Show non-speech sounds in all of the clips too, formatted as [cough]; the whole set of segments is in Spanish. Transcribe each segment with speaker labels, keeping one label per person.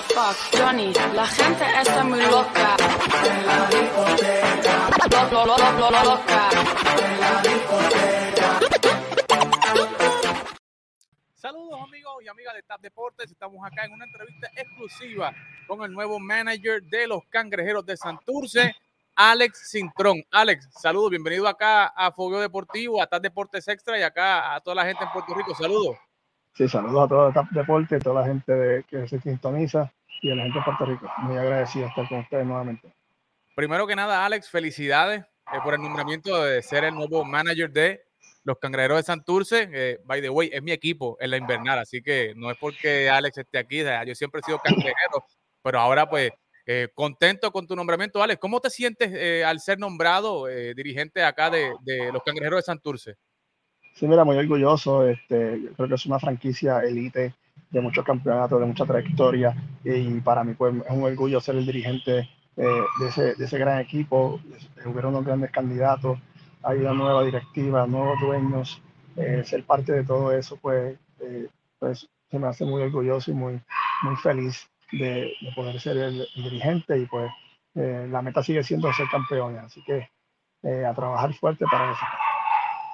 Speaker 1: fuck, Johnny, la gente está muy loca. En la discoteca. En la discoteca.
Speaker 2: Saludos amigos y amigas de TAP Deportes. Estamos acá en una entrevista exclusiva con el nuevo manager de los Cangrejeros de Santurce, Alex Cintrón. Alex, saludos, bienvenido acá a Fogueo Deportivo, a TAP Deportes Extra y acá a toda la gente en Puerto Rico. Saludos.
Speaker 3: Sí, saludos a todo el TAP Deportes, a toda la gente de, que se sintoniza y a la gente de Puerto Rico. Muy agradecido de estar con ustedes nuevamente.
Speaker 2: Primero que nada, Alex, felicidades eh, por el nombramiento de ser el nuevo manager de los Cangrejeros de Santurce. Eh, by the way, es mi equipo en la invernal, así que no es porque Alex esté aquí. Yo siempre he sido cangrejero, pero ahora pues eh, contento con tu nombramiento, Alex. ¿Cómo te sientes eh, al ser nombrado eh, dirigente acá de, de, los Cangrejeros de Santurce?
Speaker 3: Sí, mira, muy orgulloso. Este, creo que es una franquicia elite de muchos campeonatos, de mucha trayectoria y para mí pues, es un orgullo ser el dirigente de ese, de, ese, gran equipo. Hubieron unos grandes candidatos hay una nueva directiva, nuevos dueños, eh, ser parte de todo eso, pues, eh, pues se me hace muy orgulloso y muy, muy feliz de, de poder ser el, dirigente y pues eh, la meta sigue siendo ser campeones, así que eh, a trabajar fuerte para eso.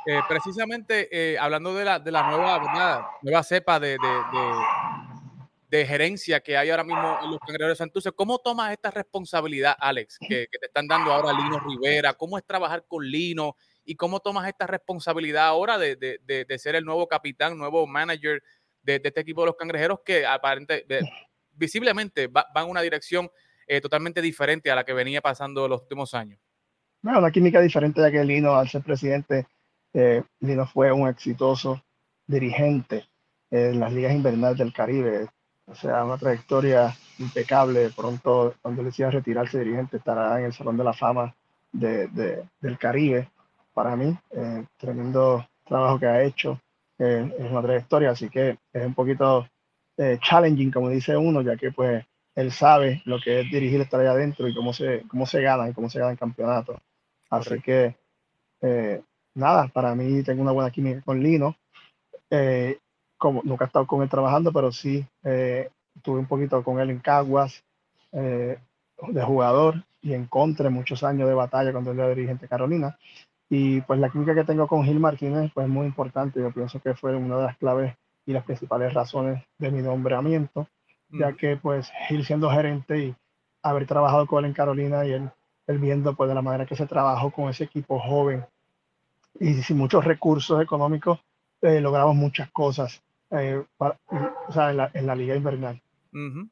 Speaker 2: Eh, precisamente hablando de la, de la nueva, ¿verdad? nueva cepa de, de, de, gerencia que hay ahora mismo en los Cangrejeros de Santurce, ¿cómo tomas esta responsabilidad, Alex, que, que, te están dando ahora Lino Rivera? ¿Cómo es trabajar con Lino? ¿Y cómo tomas esta responsabilidad ahora de, de, de ser el nuevo capitán, nuevo manager de, este equipo de los Cangrejeros que aparentemente, visiblemente va, va, en una dirección eh, totalmente diferente a la que venía pasando los últimos años?
Speaker 3: Bueno, una química diferente ya que Lino, al ser presidente, eh, Lino fue un exitoso dirigente en las ligas invernales del Caribe. O sea, una trayectoria impecable. Pronto, cuando le decía retirarse dirigente, estará en el Salón de la Fama de, de, del Caribe. Para mí, eh, tremendo trabajo que ha hecho. Eh, es una trayectoria, así que es un poquito eh, challenging, como dice uno, ya que pues él sabe lo que es dirigir estar allá adentro y cómo se, cómo se gana y cómo se gana el campeonato. Así Correcto. que, eh, nada, para mí tengo una buena química con Lino. Eh, como, nunca he estado con él trabajando, pero sí estuve un poquito con él en Caguas de jugador y encontré muchos años de batalla cuando él era dirigente Carolina. Y pues la química que tengo con Gil Martínez pues muy importante. Yo pienso que fue una de las claves y las principales razones de mi nombramiento, mm. ya que pues Gil siendo gerente y haber trabajado con él en Carolina y él, él viendo pues de la manera que se trabajó con ese equipo joven y sin muchos recursos económicos, eh, logramos muchas cosas eh, para, o sea, en, la, en la liga invernal.
Speaker 2: Uh -huh.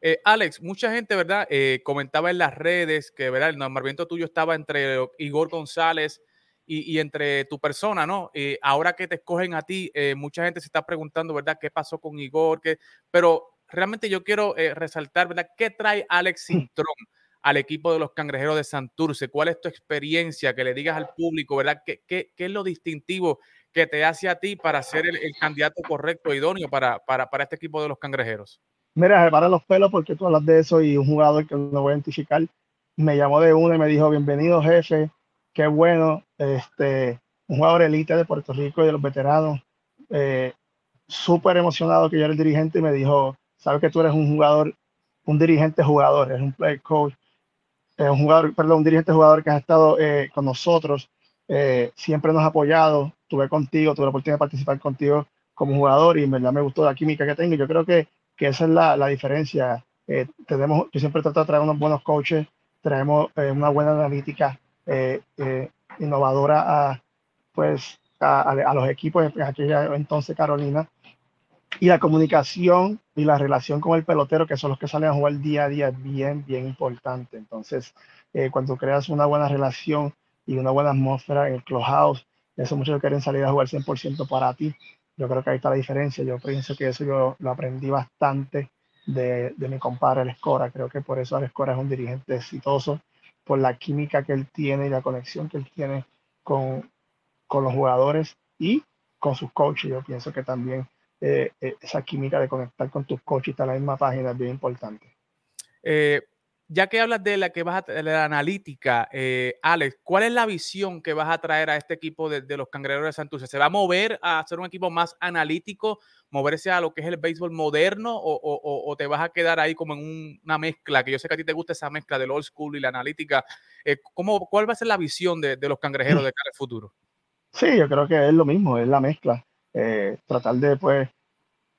Speaker 2: eh, Alex, mucha gente, ¿verdad? Eh, comentaba en las redes que, ¿verdad? El nombramiento tuyo estaba entre Igor González y, y, entre tu persona, ¿no? Eh, ahora que te escogen a ti, eh, mucha gente se está preguntando, ¿verdad? ¿Qué pasó con Igor? ¿Qué? Pero realmente yo quiero resaltar, ¿verdad? ¿Qué trae Alex Cintrón al equipo de los Cangrejeros de Santurce? ¿Cuál es tu experiencia? Que le digas al público, ¿verdad? ¿Qué, es lo distintivo que te hace a ti para ser el, candidato correcto, idóneo para, para, para este equipo de los Cangrejeros?
Speaker 3: Mira, para los pelos porque tú hablas de eso y un jugador que no voy a identificar me llamó de uno y me dijo, bienvenido jefe, qué bueno, este, un jugador elite de Puerto Rico y de los veteranos, eh, súper emocionado que yo era el dirigente y me dijo, sabes que tú eres un jugador, un dirigente jugador, eres un play coach, eh, un jugador, perdón, un dirigente jugador que has estado eh, con nosotros, eh, siempre nos ha apoyado, tuve contigo, tuve la oportunidad de participar contigo como jugador y en verdad me gustó la química que tengo. Yo creo que, que esa es la, la diferencia. Eh, tenemos, yo siempre trato de traer unos buenos coaches, traemos una buena analítica innovadora a, pues, a, los equipos en aquella entonces Carolina y la comunicación y la relación con el pelotero, que son los que salen a jugar día a día, es bien, bien importante. Entonces, eh, cuando creas una buena relación y una buena atmósfera en el clubhouse, eso muchos quieren salir a jugar 100% para ti. Yo creo que ahí está la diferencia. Yo pienso que eso yo lo aprendí bastante de, de mi compadre, el Escora. Creo que por eso el Escora es un dirigente exitoso por la química que él tiene y la conexión que él tiene con, con los jugadores y con sus coaches. Yo pienso que también eh, esa química de conectar con tus coaches y estar en la misma página es bien importante.
Speaker 2: Eh, ya que hablas de la que vas a de la analítica, eh, Alex, ¿cuál es la visión que vas a traer a este equipo de, los cangrejeros de Santurce? ¿Se va a mover a ser un equipo más analítico, moverse a lo que es el béisbol moderno, o, te vas a quedar ahí como en una mezcla? Que yo sé que a ti te gusta esa mezcla del old school y la analítica. Eh, ¿cómo, ¿Cuál va a ser la visión de, los cangrejeros de cara al futuro?
Speaker 3: Sí, yo creo que es lo mismo, es la mezcla. Eh, tratar de pues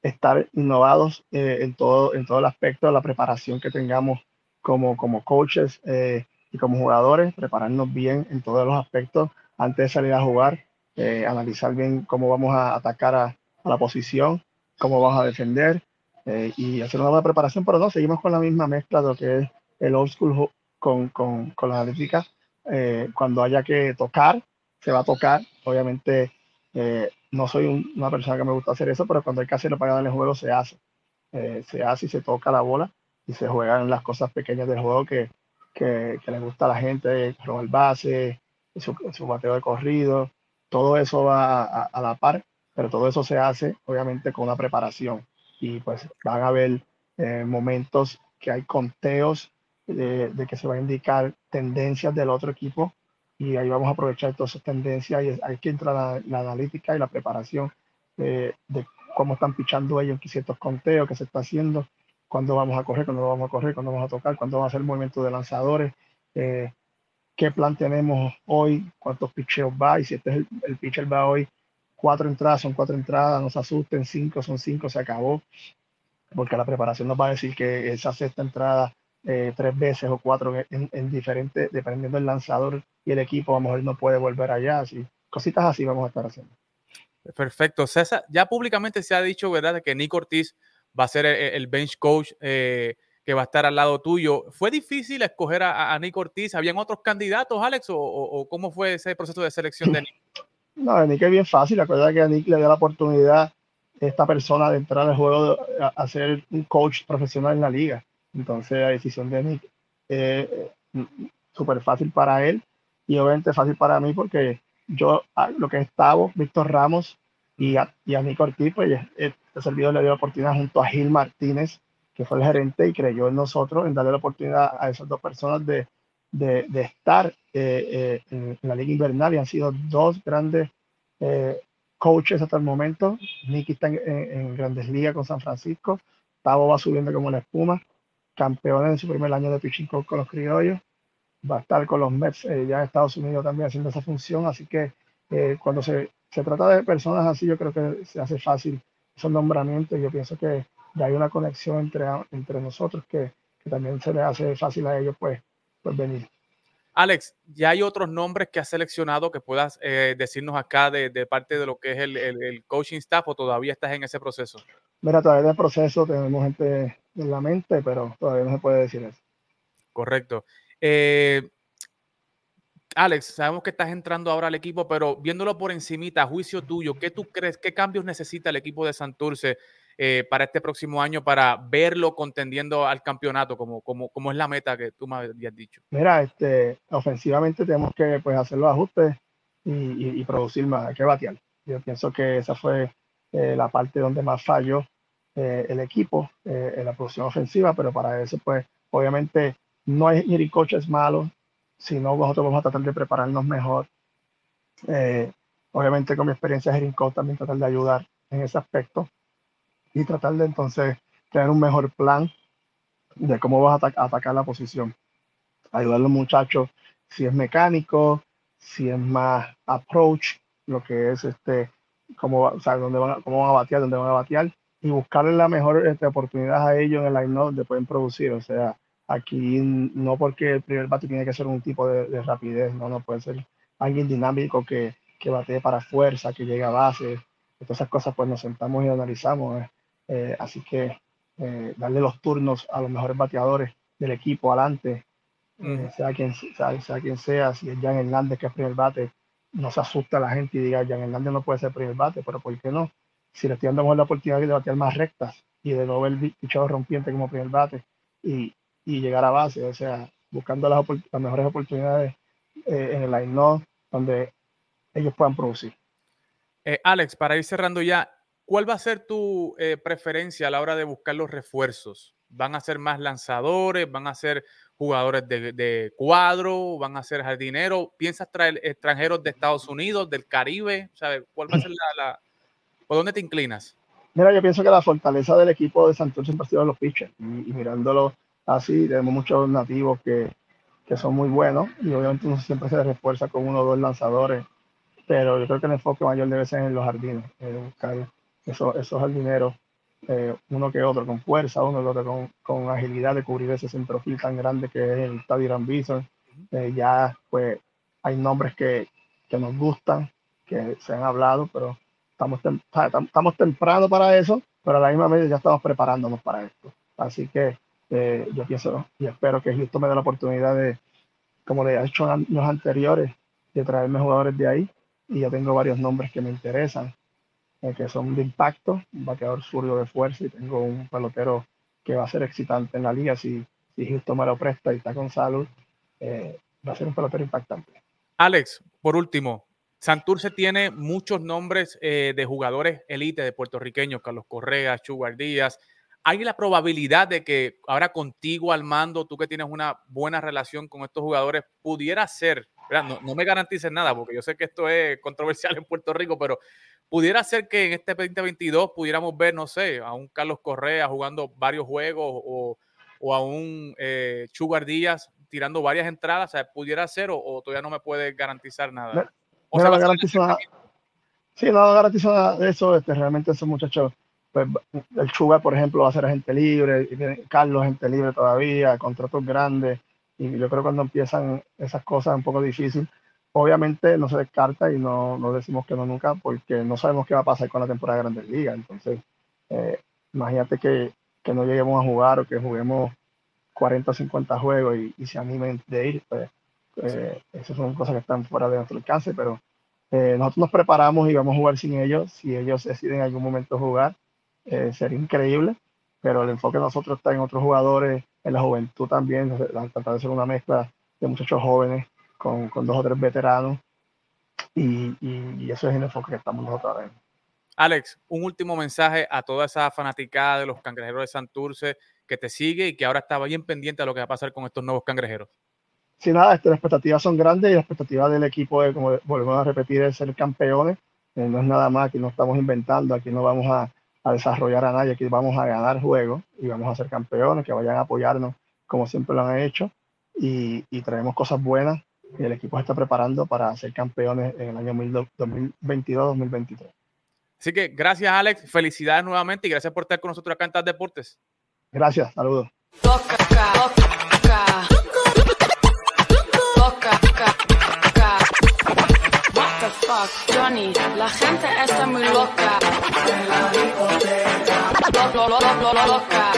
Speaker 3: estar innovados en todo en todo el aspecto de la preparación que tengamos como, como coaches eh, y como jugadores, prepararnos bien en todos los aspectos antes de salir a jugar, eh, analizar bien cómo vamos a atacar a, la posición, cómo vamos a defender eh, y hacer una buena preparación, pero no, seguimos con la misma mezcla de lo que es el old school con, con, con la analítica. cuando haya que tocar, se va a tocar. Obviamente, no soy una persona que me gusta hacer eso, pero cuando hay que hacerlo para ganar el juego, se hace. se hace y se toca la bola y se juegan las cosas pequeñas del juego que, que, que le gusta a la gente, robar base, su, su bateo de corrido, todo eso va a, la par, pero todo eso se hace obviamente con una preparación y pues van a haber eh, momentos que hay conteos de, de, que se va a indicar tendencias del otro equipo y ahí vamos a aprovechar todas esas tendencias y hay que entrar la, la analítica y la preparación de, cómo están pichando ellos en ciertos conteos que se está haciendo cuándo vamos a correr, cuándo vamos a correr, cuándo vamos a tocar, cuándo vamos a hacer el movimiento de lanzadores, eh, qué plan tenemos hoy, cuántos pitcheos va, y si este es el, el pitcher va hoy, cuatro entradas son cuatro entradas, no se asusten, cinco son cinco, se acabó, porque la preparación nos va a decir que esa sexta entrada eh, tres veces o cuatro en, en diferentes, dependiendo del lanzador y el equipo, a lo mejor no puede volver allá, así, cositas así vamos a estar haciendo.
Speaker 2: Perfecto. César, ya públicamente se ha dicho, ¿verdad?, que Nick Ortiz va a ser el, bench coach eh, que va a estar al lado tuyo. ¿Fue difícil escoger a, Nick Ortiz? ¿Habían otros candidatos, Alex? O, cómo fue ese proceso de selección de Nick? [laughs]
Speaker 3: No, a Nick es bien fácil. Acuérdate que a Nick le dio la oportunidad esta persona de entrar al juego a, ser un coach profesional en la liga. Entonces la decisión de Nick es súper fácil para él y obviamente fácil para mí porque yo, lo que estaba, Víctor Ramos y a, y a Nick Ortiz, pues este servidor le dio la oportunidad junto a Gil Martínez, que fue el gerente y creyó en nosotros, en darle la oportunidad a esas dos personas de, de, de estar eh, eh, en, la liga invernal y han sido dos grandes eh, coaches hasta el momento. Nicky está en, en, grandes ligas con San Francisco, Tavo va subiendo como la espuma, campeón en su primer año de pitching con los criollos, va a estar con los Mets ya en Estados Unidos también haciendo esa función, así que cuando se, se trata de personas así, yo creo que se hace fácil esos nombramientos. Yo pienso que ya hay una conexión entre, entre nosotros que, que también se les hace fácil a ellos pues, pues venir.
Speaker 2: Alex, ¿ya hay otros nombres que has seleccionado que puedas eh, decirnos acá de, de, parte de lo que es el, el, coaching staff o todavía estás en ese proceso?
Speaker 3: Mira, todavía en el proceso tenemos gente en la mente, pero todavía no se puede decir eso.
Speaker 2: Correcto. Eh, Alex, sabemos que estás entrando ahora al equipo, pero viéndolo por encimita, juicio tuyo, ¿qué tú crees, qué cambios necesita el equipo de Santurce eh, para este próximo año para verlo contendiendo al campeonato, como, como, es la meta que tú me habías dicho?
Speaker 3: Mira, este, ofensivamente tenemos que pues, hacer los ajustes y, producir más, hay que batear. Yo pienso que esa fue eh, la parte donde más falló el equipo en la producción ofensiva, pero para eso, pues, obviamente no hay ni coaches malos, si no, nosotros vamos a tratar de prepararnos mejor. Eh, obviamente con mi experiencia de Herin también tratar de ayudar en ese aspecto y tratar de entonces tener un mejor plan de cómo vas a atacar la posición. Ayudar a los muchachos si es mecánico, si es más approach, lo que es este, cómo, o sea, dónde van, cómo van a batear, dónde van a batear y buscarle la mejor este, oportunidad a ellos en el line donde pueden producir. O sea, Aquí no porque el primer bate tiene que ser un tipo de, rapidez, no, no puede ser alguien dinámico que, que batee para fuerza, que llegue a base. Todas esas cosas pues nos sentamos y analizamos. Eh. Eh, así que eh, darle los turnos a los mejores bateadores del equipo adelante, sea, quien, sea, sea, quien sea, si es Jan Hernández que es primer bate, no se asusta a la gente y diga, Jan Hernández no puede ser primer bate, pero ¿por qué no? Si le estoy dando la oportunidad de batear más rectas y de no ver pichado rompiente como primer bate y, y llegar a base, o sea, buscando las, las mejores oportunidades eh, en el line donde ellos puedan producir.
Speaker 2: Eh, Alex, para ir cerrando ya, ¿cuál va a ser tu eh, preferencia a la hora de buscar los refuerzos? ¿Van a ser más lanzadores? ¿Van a ser jugadores de, cuadro? ¿Van a ser jardineros? ¿Piensas traer extranjeros de Estados Unidos, del Caribe? ¿Sabes? ¿Cuál va a ser la, ¿Por dónde te inclinas?
Speaker 3: Mira, yo pienso que la fortaleza del equipo de Santos siempre ha sido los pitchers. Y, mirándolo así, tenemos muchos nativos que, que son muy buenos y obviamente uno siempre se refuerza con uno o dos lanzadores pero yo creo que el enfoque mayor debe ser en los jardines, buscar esos, esos jardineros, eh, uno que otro con fuerza, uno que otro con, con agilidad de cubrir ese centrofil tan grande que es el Tadiran Bison. Eh, ya pues hay nombres que, que, nos gustan, que se han hablado, pero estamos, estamos temprano para eso, pero a la misma vez ya estamos preparándonos para esto. Así que eh, yo pienso y espero que Houston me dé la oportunidad de, como le he hecho años anteriores, de traerme jugadores de ahí y ya tengo varios nombres que me interesan, eh, que son de impacto, un bateador zurdo de fuerza y tengo un pelotero que va a ser excitante en la liga si, si Houston me lo presta y está con salud, eh, va a ser un pelotero impactante.
Speaker 2: Alex, por último, Santurce tiene muchos nombres eh, de jugadores elite de puertorriqueños, Carlos Correa, Chugar Díaz. ¿Hay la probabilidad de que ahora contigo al mando, tú que tienes una buena relación con estos jugadores, pudiera ser no, no, me garantices nada, porque yo sé que esto es controversial en Puerto Rico, pero pudiera ser que en este 2022 pudiéramos ver, no sé, a un Carlos Correa jugando varios juegos o, a un eh, Chugar Díaz tirando varias entradas, o sea, pudiera ser o, todavía no me puede garantizar nada.
Speaker 3: o sea, garantizo Sí, no nada de eso, este, realmente esos muchachos, pues el Chugar, por ejemplo, va a ser agente libre, Carlos agente libre todavía, contratos grandes, y yo creo que cuando empiezan esas cosas un poco difícil. Obviamente no se descarta y no, no decimos que no nunca porque no sabemos qué va a pasar con la temporada de Grandes Ligas. Entonces, eh, imagínate que, que, no lleguemos a jugar o que juguemos 40 o 50 juegos y, y se animen de ir. Pues, eh, esas son cosas que están fuera de nuestro alcance, pero eh, nosotros nos preparamos y vamos a jugar sin ellos. Si ellos deciden en algún momento jugar, sería increíble, pero el enfoque de nosotros está en otros jugadores en la juventud también, tratar de ser una mezcla de muchachos jóvenes con, con dos o tres veteranos. Y, y, eso es el enfoque que estamos nosotros ahora.
Speaker 2: Alex, un último mensaje a toda esa fanaticada de los cangrejeros de Santurce que te sigue y que ahora está bien pendiente de lo que va a pasar con estos nuevos cangrejeros.
Speaker 3: Sí, nada, este, las expectativas son grandes y las expectativas del equipo, de, como volvemos a repetir, es ser campeones. Eh, no es nada más, que no estamos inventando, aquí no vamos a, a desarrollar a nadie, aquí vamos a ganar juegos y vamos a ser campeones, que vayan a apoyarnos como siempre lo han hecho y, y traemos cosas buenas y el equipo se está preparando para ser campeones en el año 2022-2023.
Speaker 2: Así que gracias Alex, felicidades nuevamente y gracias por estar con nosotros acá en TAS Deportes.
Speaker 3: Gracias, saludos.
Speaker 1: Johnny, la gente está muy loca. En la discoteca. Lo, lo, lo, lo, loca.